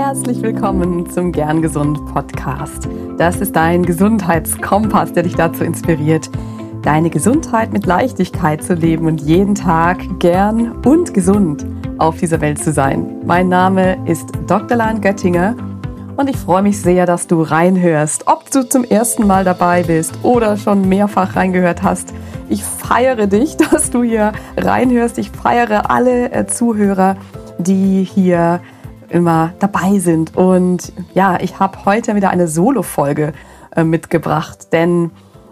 Herzlich willkommen zum Gern Gesund Podcast. Das ist dein Gesundheitskompass, der dich dazu inspiriert, deine Gesundheit mit Leichtigkeit zu leben und jeden Tag gern und gesund auf dieser Welt zu sein. Mein Name ist Dr. Lahn Göttinger und ich freue mich sehr, dass du reinhörst. Ob du zum ersten Mal dabei bist oder schon mehrfach reingehört hast, ich feiere dich, dass du hier reinhörst. Ich feiere alle äh, Zuhörer, die hier immer dabei sind. Und ja, ich habe heute wieder eine Solo-Folge äh, mitgebracht, denn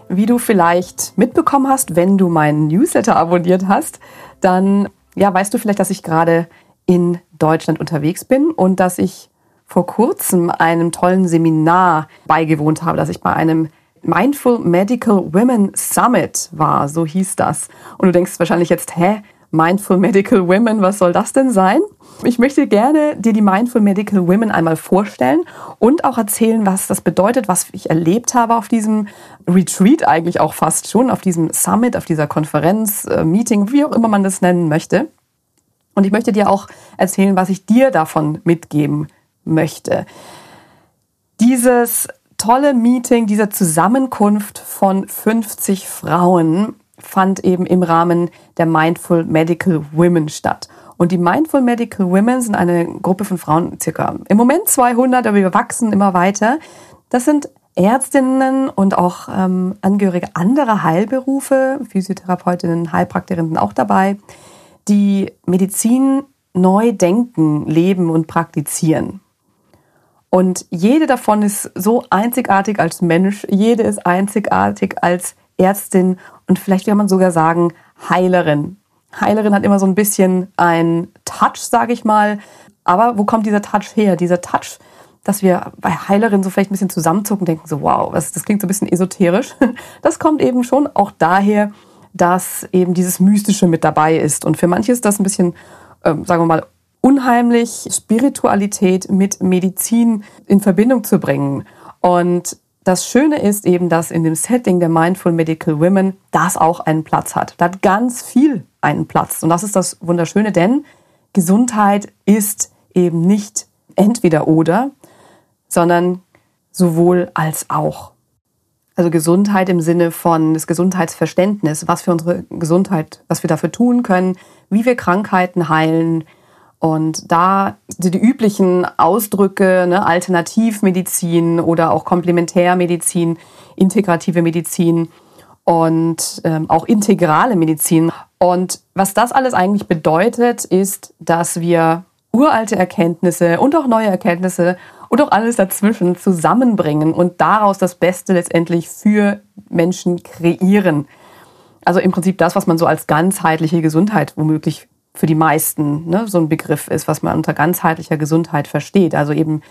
wie du vielleicht mitbekommen hast, wenn du meinen Newsletter abonniert hast, dann ja, weißt du vielleicht, dass ich gerade in Deutschland unterwegs bin und dass ich vor kurzem einem tollen Seminar beigewohnt habe, dass ich bei einem Mindful Medical Women Summit war, so hieß das. Und du denkst wahrscheinlich jetzt, hä, Mindful Medical Women, was soll das denn sein? Ich möchte gerne dir die Mindful Medical Women einmal vorstellen und auch erzählen, was das bedeutet, was ich erlebt habe auf diesem Retreat eigentlich auch fast schon, auf diesem Summit, auf dieser Konferenz, äh, Meeting, wie auch immer man das nennen möchte. Und ich möchte dir auch erzählen, was ich dir davon mitgeben möchte. Dieses tolle Meeting, diese Zusammenkunft von 50 Frauen fand eben im Rahmen der Mindful Medical Women statt. Und die Mindful Medical Women sind eine Gruppe von Frauen, circa im Moment 200, aber wir wachsen immer weiter. Das sind Ärztinnen und auch ähm, Angehörige anderer Heilberufe, Physiotherapeutinnen, Heilpraktikerinnen auch dabei, die Medizin neu denken, leben und praktizieren. Und jede davon ist so einzigartig als Mensch, jede ist einzigartig als Ärztin und vielleicht kann man sogar sagen Heilerin. Heilerin hat immer so ein bisschen ein Touch, sage ich mal. Aber wo kommt dieser Touch her? Dieser Touch, dass wir bei Heilerin so vielleicht ein bisschen zusammenzucken, denken so, wow, das, das klingt so ein bisschen esoterisch. Das kommt eben schon auch daher, dass eben dieses Mystische mit dabei ist. Und für manche ist das ein bisschen, ähm, sagen wir mal, unheimlich, Spiritualität mit Medizin in Verbindung zu bringen. Und das Schöne ist eben, dass in dem Setting der Mindful Medical Women das auch einen Platz hat. Da hat ganz viel einen Platz. Und das ist das Wunderschöne, denn Gesundheit ist eben nicht entweder oder, sondern sowohl als auch. Also Gesundheit im Sinne von das Gesundheitsverständnis, was für unsere Gesundheit, was wir dafür tun können, wie wir Krankheiten heilen, und da die, die üblichen Ausdrücke, ne, Alternativmedizin oder auch Komplementärmedizin, integrative Medizin und ähm, auch integrale Medizin. Und was das alles eigentlich bedeutet, ist, dass wir uralte Erkenntnisse und auch neue Erkenntnisse und auch alles dazwischen zusammenbringen und daraus das Beste letztendlich für Menschen kreieren. Also im Prinzip das, was man so als ganzheitliche Gesundheit womöglich für die meisten ne, so ein Begriff ist, was man unter ganzheitlicher Gesundheit versteht. Also eben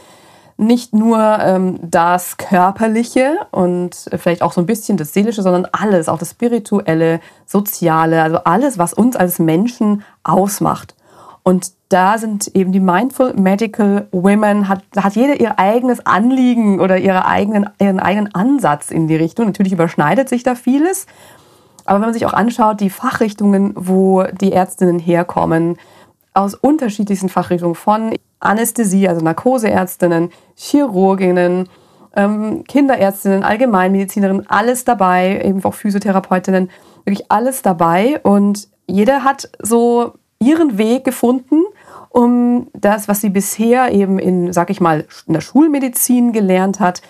nicht nur ähm, das Körperliche und vielleicht auch so ein bisschen das Seelische, sondern alles, auch das Spirituelle, Soziale, also alles, was uns als Menschen ausmacht. Und da sind eben die Mindful Medical Women, hat, hat jeder ihr eigenes Anliegen oder ihre eigenen, ihren eigenen Ansatz in die Richtung. Natürlich überschneidet sich da vieles. Aber wenn man sich auch anschaut, die Fachrichtungen, wo die Ärztinnen herkommen, aus unterschiedlichsten Fachrichtungen von Anästhesie, also Narkoseärztinnen, Chirurginnen, ähm, Kinderärztinnen, Allgemeinmedizinerinnen, alles dabei, eben auch Physiotherapeutinnen, wirklich alles dabei. Und jeder hat so ihren Weg gefunden, um das, was sie bisher eben in, sag ich mal, in der Schulmedizin gelernt hat,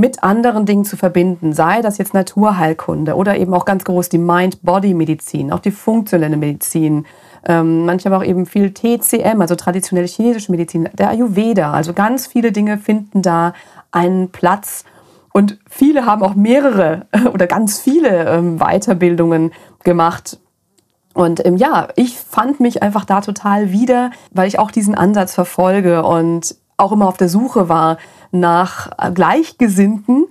mit anderen Dingen zu verbinden, sei das jetzt Naturheilkunde oder eben auch ganz groß die Mind-Body-Medizin, auch die funktionelle Medizin, ähm, manche auch eben viel TCM, also traditionelle chinesische Medizin, der Ayurveda, also ganz viele Dinge finden da einen Platz. Und viele haben auch mehrere oder ganz viele ähm, Weiterbildungen gemacht. Und ähm, ja, ich fand mich einfach da total wieder, weil ich auch diesen Ansatz verfolge und auch immer auf der Suche war nach Gleichgesinnten,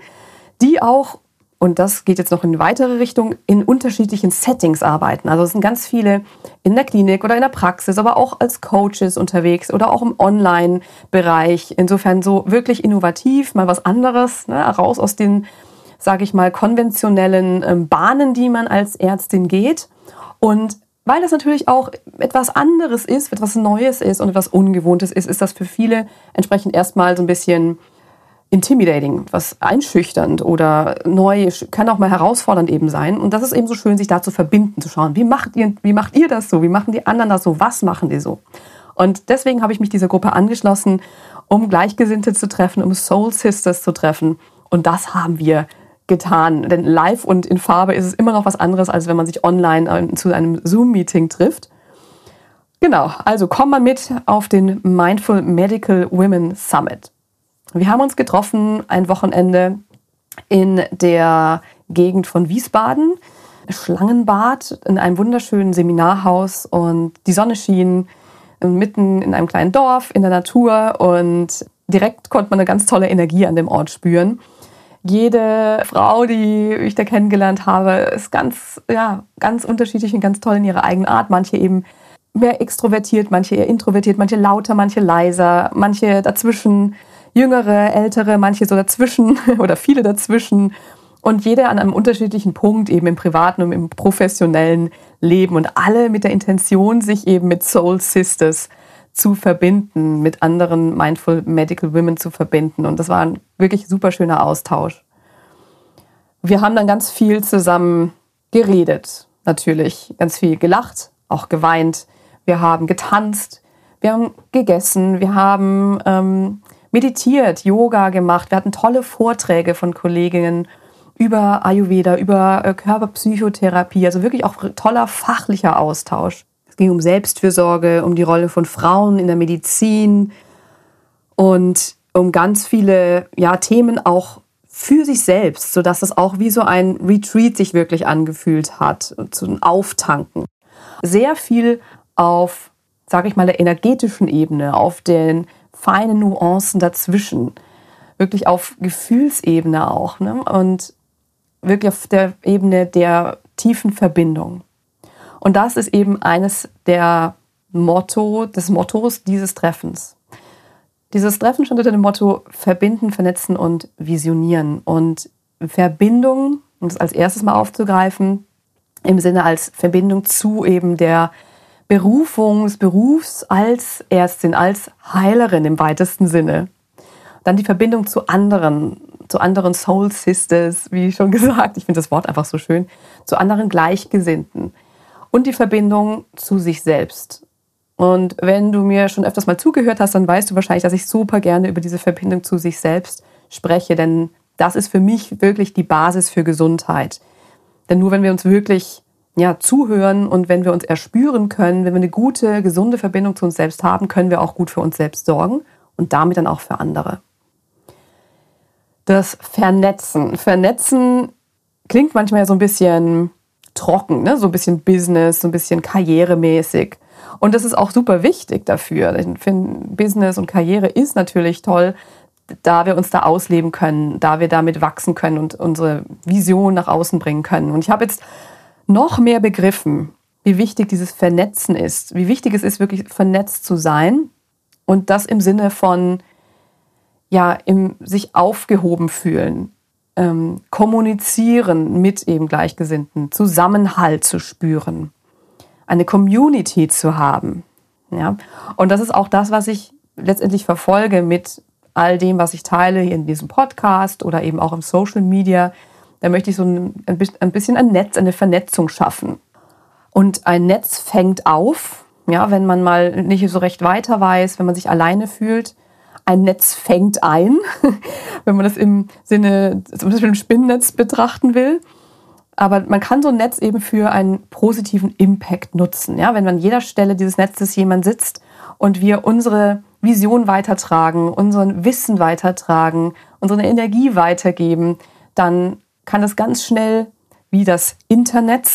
die auch, und das geht jetzt noch in weitere Richtung, in unterschiedlichen Settings arbeiten. Also es sind ganz viele in der Klinik oder in der Praxis, aber auch als Coaches unterwegs oder auch im Online-Bereich. Insofern so wirklich innovativ, mal was anderes, ne, raus aus den, sage ich mal, konventionellen ähm, Bahnen, die man als Ärztin geht. Und weil das natürlich auch etwas anderes ist, etwas Neues ist und etwas Ungewohntes ist, ist das für viele entsprechend erstmal so ein bisschen intimidating, was einschüchternd oder neu, kann auch mal herausfordernd eben sein. Und das ist eben so schön, sich da zu verbinden, zu schauen, wie macht ihr, wie macht ihr das so? Wie machen die anderen das so? Was machen die so? Und deswegen habe ich mich dieser Gruppe angeschlossen, um Gleichgesinnte zu treffen, um Soul Sisters zu treffen. Und das haben wir getan. Denn live und in Farbe ist es immer noch was anderes, als wenn man sich online äh, zu einem Zoom-Meeting trifft. Genau, also komm mal mit auf den Mindful Medical Women Summit. Wir haben uns getroffen ein Wochenende in der Gegend von Wiesbaden, Schlangenbad, in einem wunderschönen Seminarhaus und die Sonne schien mitten in einem kleinen Dorf, in der Natur und direkt konnte man eine ganz tolle Energie an dem Ort spüren. Jede Frau, die ich da kennengelernt habe, ist ganz, ja, ganz unterschiedlich und ganz toll in ihrer eigenen Art. Manche eben mehr extrovertiert, manche eher introvertiert, manche lauter, manche leiser, manche dazwischen jüngere, ältere, manche so dazwischen oder viele dazwischen und jeder an einem unterschiedlichen Punkt eben im privaten und im professionellen Leben und alle mit der Intention, sich eben mit Soul Sisters zu verbinden, mit anderen Mindful Medical Women zu verbinden. Und das war ein wirklich super schöner Austausch. Wir haben dann ganz viel zusammen geredet, natürlich, ganz viel gelacht, auch geweint. Wir haben getanzt, wir haben gegessen, wir haben ähm, meditiert, Yoga gemacht. Wir hatten tolle Vorträge von Kolleginnen über Ayurveda, über äh, Körperpsychotherapie, also wirklich auch toller fachlicher Austausch. Ging um Selbstfürsorge, um die Rolle von Frauen in der Medizin und um ganz viele ja, Themen auch für sich selbst, sodass es auch wie so ein Retreat sich wirklich angefühlt hat, zu einem Auftanken. Sehr viel auf, sage ich mal, der energetischen Ebene, auf den feine Nuancen dazwischen. Wirklich auf Gefühlsebene auch. Ne? Und wirklich auf der Ebene der tiefen Verbindung. Und das ist eben eines der Motto, des Mottos dieses Treffens. Dieses Treffen stand unter dem Motto Verbinden, Vernetzen und Visionieren. Und Verbindung, um das als erstes mal aufzugreifen, im Sinne als Verbindung zu eben der Berufung des Berufs als Ärztin, als Heilerin im weitesten Sinne. Dann die Verbindung zu anderen, zu anderen Soul Sisters, wie schon gesagt, ich finde das Wort einfach so schön, zu anderen Gleichgesinnten. Und die Verbindung zu sich selbst. Und wenn du mir schon öfters mal zugehört hast, dann weißt du wahrscheinlich, dass ich super gerne über diese Verbindung zu sich selbst spreche, denn das ist für mich wirklich die Basis für Gesundheit. Denn nur wenn wir uns wirklich ja, zuhören und wenn wir uns erspüren können, wenn wir eine gute, gesunde Verbindung zu uns selbst haben, können wir auch gut für uns selbst sorgen und damit dann auch für andere. Das Vernetzen. Vernetzen klingt manchmal so ein bisschen trocken, ne? so ein bisschen Business, so ein bisschen karrieremäßig. Und das ist auch super wichtig dafür. Ich finde, Business und Karriere ist natürlich toll, da wir uns da ausleben können, da wir damit wachsen können und unsere Vision nach außen bringen können. Und ich habe jetzt noch mehr begriffen, wie wichtig dieses Vernetzen ist, wie wichtig es ist, wirklich vernetzt zu sein und das im Sinne von ja, im sich aufgehoben fühlen, ähm, kommunizieren mit eben Gleichgesinnten, Zusammenhalt zu spüren, eine Community zu haben. Ja? Und das ist auch das, was ich letztendlich verfolge mit all dem, was ich teile hier in diesem Podcast oder eben auch im Social Media, da möchte ich so ein, ein bisschen ein Netz, eine Vernetzung schaffen. Und ein Netz fängt auf, ja, wenn man mal nicht so recht weiter weiß, wenn man sich alleine fühlt. Ein Netz fängt ein, wenn man das im Sinne, zum Beispiel ein Spinnennetz betrachten will. Aber man kann so ein Netz eben für einen positiven Impact nutzen. Ja, wenn an jeder Stelle dieses Netzes jemand sitzt und wir unsere Vision weitertragen, unseren Wissen weitertragen, unsere Energie weitergeben, dann kann es ganz schnell wie das Internet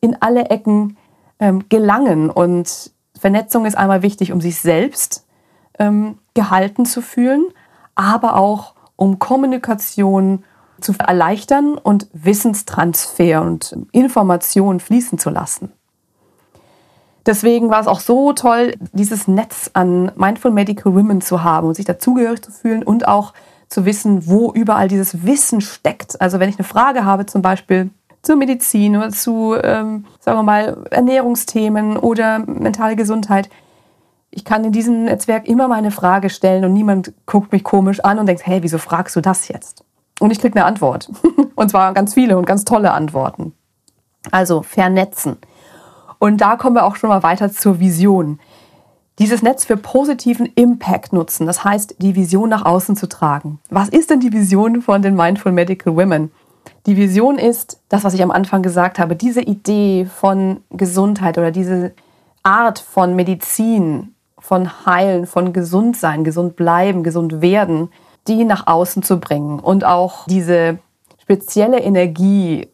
in alle Ecken ähm, gelangen. Und Vernetzung ist einmal wichtig, um sich selbst ähm, gehalten zu fühlen, aber auch um Kommunikation zu erleichtern und Wissenstransfer und Informationen fließen zu lassen. Deswegen war es auch so toll, dieses Netz an Mindful Medical Women zu haben und sich dazugehörig zu fühlen und auch zu wissen, wo überall dieses Wissen steckt. Also wenn ich eine Frage habe zum Beispiel zur Medizin oder zu, ähm, sagen wir mal, Ernährungsthemen oder mentale Gesundheit. Ich kann in diesem Netzwerk immer meine Frage stellen und niemand guckt mich komisch an und denkt, hey, wieso fragst du das jetzt? Und ich kriege eine Antwort. und zwar ganz viele und ganz tolle Antworten. Also vernetzen. Und da kommen wir auch schon mal weiter zur Vision. Dieses Netz für positiven Impact nutzen, das heißt, die Vision nach außen zu tragen. Was ist denn die Vision von den Mindful Medical Women? Die Vision ist das, was ich am Anfang gesagt habe, diese Idee von Gesundheit oder diese Art von Medizin, von Heilen, von gesund sein, gesund bleiben, gesund werden, die nach außen zu bringen und auch diese spezielle Energie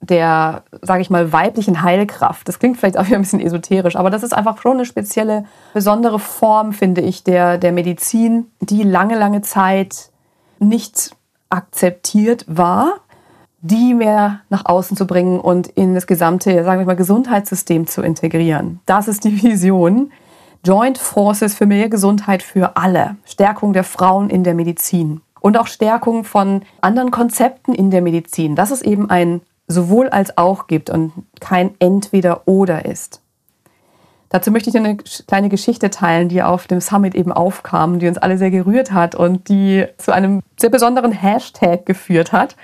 der, sage ich mal, weiblichen Heilkraft. Das klingt vielleicht auch wieder ein bisschen esoterisch, aber das ist einfach schon eine spezielle, besondere Form, finde ich, der, der Medizin, die lange, lange Zeit nicht akzeptiert war die mehr nach außen zu bringen und in das gesamte, sagen wir mal, Gesundheitssystem zu integrieren. Das ist die Vision. Joint Forces für mehr Gesundheit für alle. Stärkung der Frauen in der Medizin. Und auch Stärkung von anderen Konzepten in der Medizin. Dass es eben ein sowohl als auch gibt und kein entweder oder ist. Dazu möchte ich eine kleine Geschichte teilen, die auf dem Summit eben aufkam, die uns alle sehr gerührt hat und die zu einem sehr besonderen Hashtag geführt hat.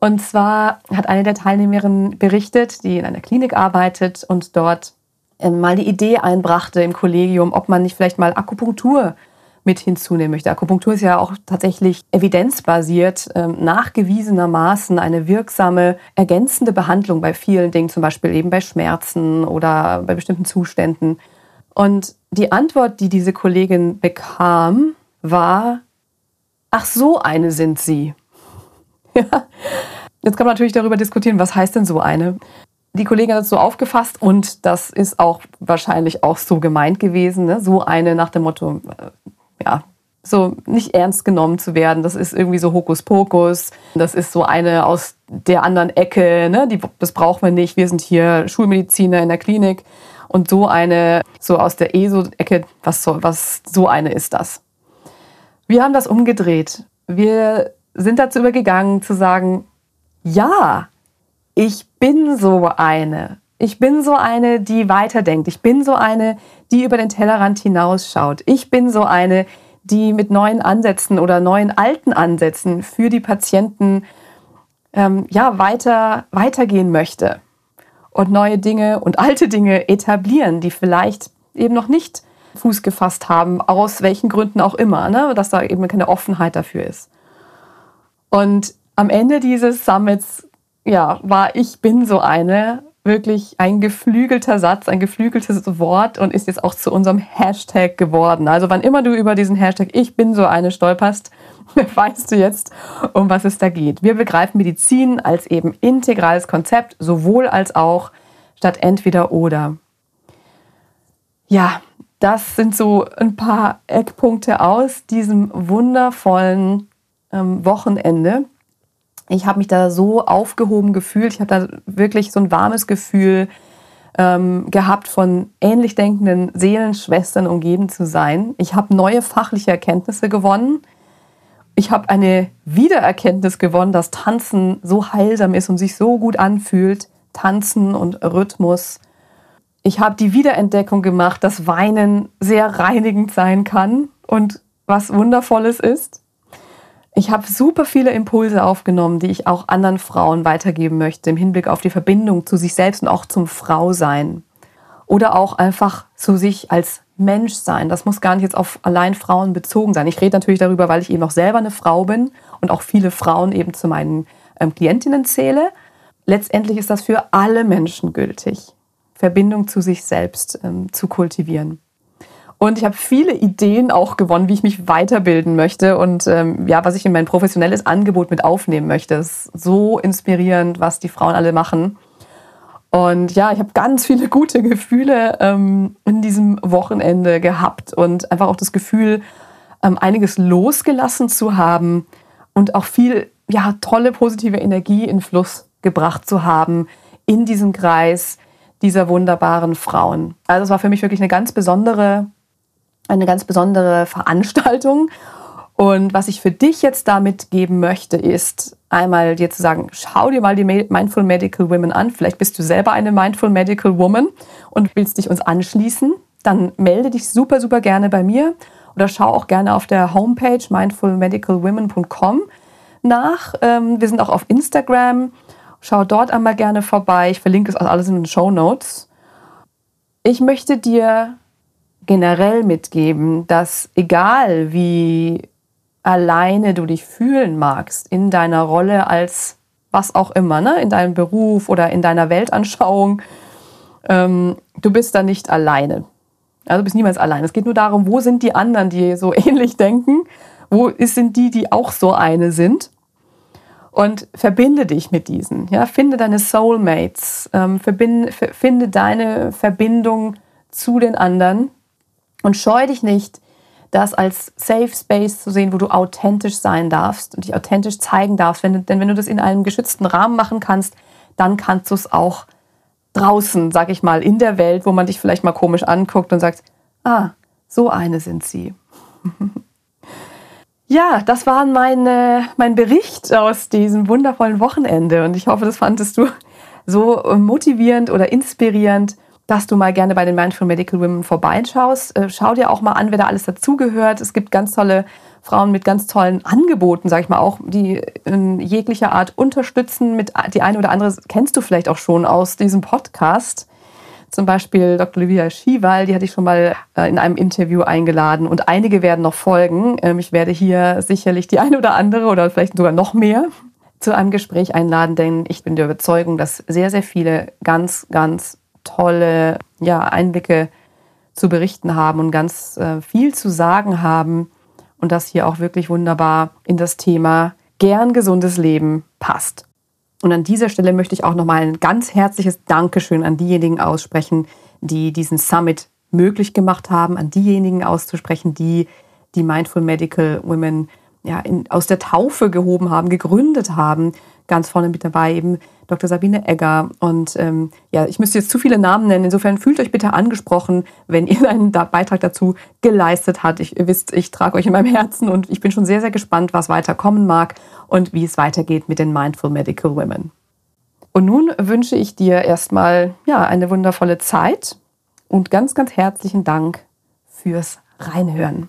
Und zwar hat eine der Teilnehmerinnen berichtet, die in einer Klinik arbeitet und dort mal die Idee einbrachte im Kollegium, ob man nicht vielleicht mal Akupunktur mit hinzunehmen möchte. Akupunktur ist ja auch tatsächlich evidenzbasiert, ähm, nachgewiesenermaßen eine wirksame, ergänzende Behandlung bei vielen Dingen, zum Beispiel eben bei Schmerzen oder bei bestimmten Zuständen. Und die Antwort, die diese Kollegin bekam, war, ach so eine sind Sie. Ja. Jetzt kann man natürlich darüber diskutieren, was heißt denn so eine? Die Kollegin hat es so aufgefasst und das ist auch wahrscheinlich auch so gemeint gewesen. Ne? So eine nach dem Motto, äh, ja, so nicht ernst genommen zu werden. Das ist irgendwie so Hokuspokus. Das ist so eine aus der anderen Ecke. Ne? Die, das brauchen wir nicht. Wir sind hier Schulmediziner in der Klinik. Und so eine, so aus der ESO-Ecke, was so, was so eine ist das. Wir haben das umgedreht. Wir sind dazu übergegangen zu sagen, ja, ich bin so eine. Ich bin so eine, die weiterdenkt. Ich bin so eine, die über den Tellerrand hinausschaut. Ich bin so eine, die mit neuen Ansätzen oder neuen alten Ansätzen für die Patienten ähm, ja weiter weitergehen möchte und neue Dinge und alte Dinge etablieren, die vielleicht eben noch nicht Fuß gefasst haben, aus welchen Gründen auch immer, ne? dass da eben keine Offenheit dafür ist. Und am Ende dieses Summits, ja, war ich bin so eine wirklich ein geflügelter Satz, ein geflügeltes Wort und ist jetzt auch zu unserem Hashtag geworden. Also wann immer du über diesen Hashtag Ich bin so eine stolperst, weißt du jetzt, um was es da geht. Wir begreifen Medizin als eben integrales Konzept, sowohl als auch statt entweder oder. Ja, das sind so ein paar Eckpunkte aus diesem wundervollen ähm, Wochenende. Ich habe mich da so aufgehoben gefühlt. Ich habe da wirklich so ein warmes Gefühl ähm, gehabt, von ähnlich denkenden Seelenschwestern umgeben zu sein. Ich habe neue fachliche Erkenntnisse gewonnen. Ich habe eine Wiedererkenntnis gewonnen, dass Tanzen so heilsam ist und sich so gut anfühlt. Tanzen und Rhythmus. Ich habe die Wiederentdeckung gemacht, dass Weinen sehr reinigend sein kann und was Wundervolles ist. Ich habe super viele Impulse aufgenommen, die ich auch anderen Frauen weitergeben möchte, im Hinblick auf die Verbindung zu sich selbst und auch zum Frausein. Oder auch einfach zu sich als Mensch sein. Das muss gar nicht jetzt auf allein Frauen bezogen sein. Ich rede natürlich darüber, weil ich eben auch selber eine Frau bin und auch viele Frauen eben zu meinen ähm, Klientinnen zähle. Letztendlich ist das für alle Menschen gültig, Verbindung zu sich selbst ähm, zu kultivieren. Und ich habe viele Ideen auch gewonnen, wie ich mich weiterbilden möchte und ähm, ja, was ich in mein professionelles Angebot mit aufnehmen möchte. Es ist so inspirierend, was die Frauen alle machen. Und ja, ich habe ganz viele gute Gefühle ähm, in diesem Wochenende gehabt und einfach auch das Gefühl, ähm, einiges losgelassen zu haben und auch viel ja, tolle positive Energie in Fluss gebracht zu haben in diesem Kreis dieser wunderbaren Frauen. Also es war für mich wirklich eine ganz besondere eine ganz besondere Veranstaltung. Und was ich für dich jetzt damit geben möchte, ist einmal dir zu sagen, schau dir mal die Mindful Medical Women an. Vielleicht bist du selber eine Mindful Medical Woman und willst dich uns anschließen. Dann melde dich super, super gerne bei mir oder schau auch gerne auf der Homepage mindfulmedicalwomen.com nach. Ähm, wir sind auch auf Instagram. Schau dort einmal gerne vorbei. Ich verlinke es alles in den Show Notes. Ich möchte dir generell mitgeben, dass egal wie alleine du dich fühlen magst in deiner Rolle als was auch immer, ne? in deinem Beruf oder in deiner Weltanschauung, ähm, du bist da nicht alleine. Also du bist niemals allein. Es geht nur darum, wo sind die anderen, die so ähnlich denken? Wo sind die, die auch so eine sind? Und verbinde dich mit diesen. Ja? Finde deine Soulmates. Ähm, verbinde, finde deine Verbindung zu den anderen. Und scheu dich nicht, das als Safe Space zu sehen, wo du authentisch sein darfst und dich authentisch zeigen darfst. Wenn, denn wenn du das in einem geschützten Rahmen machen kannst, dann kannst du es auch draußen, sag ich mal, in der Welt, wo man dich vielleicht mal komisch anguckt und sagt, ah, so eine sind sie. ja, das war meine, mein Bericht aus diesem wundervollen Wochenende und ich hoffe, das fandest du so motivierend oder inspirierend, dass du mal gerne bei den Mindful Medical Women vorbeischaust. Äh, schau dir auch mal an, wer da alles dazugehört. Es gibt ganz tolle Frauen mit ganz tollen Angeboten, sage ich mal auch, die in jeglicher Art unterstützen. Mit die eine oder andere kennst du vielleicht auch schon aus diesem Podcast. Zum Beispiel Dr. Olivia Schiewal, die hatte ich schon mal äh, in einem Interview eingeladen und einige werden noch folgen. Ähm, ich werde hier sicherlich die eine oder andere oder vielleicht sogar noch mehr zu einem Gespräch einladen, denn ich bin der Überzeugung, dass sehr, sehr viele ganz, ganz tolle ja, Einblicke zu berichten haben und ganz äh, viel zu sagen haben und das hier auch wirklich wunderbar in das Thema gern gesundes Leben passt. Und an dieser Stelle möchte ich auch nochmal ein ganz herzliches Dankeschön an diejenigen aussprechen, die diesen Summit möglich gemacht haben, an diejenigen auszusprechen, die die Mindful Medical Women ja, in, aus der Taufe gehoben haben, gegründet haben. Ganz vorne mit dabei eben Dr. Sabine Egger. Und ähm, ja, ich müsste jetzt zu viele Namen nennen. Insofern fühlt euch bitte angesprochen, wenn ihr einen Beitrag dazu geleistet habt. Ich, ihr wisst, ich trage euch in meinem Herzen und ich bin schon sehr, sehr gespannt, was weiterkommen mag und wie es weitergeht mit den Mindful Medical Women. Und nun wünsche ich dir erstmal ja, eine wundervolle Zeit und ganz, ganz herzlichen Dank fürs Reinhören.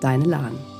deine Lahn.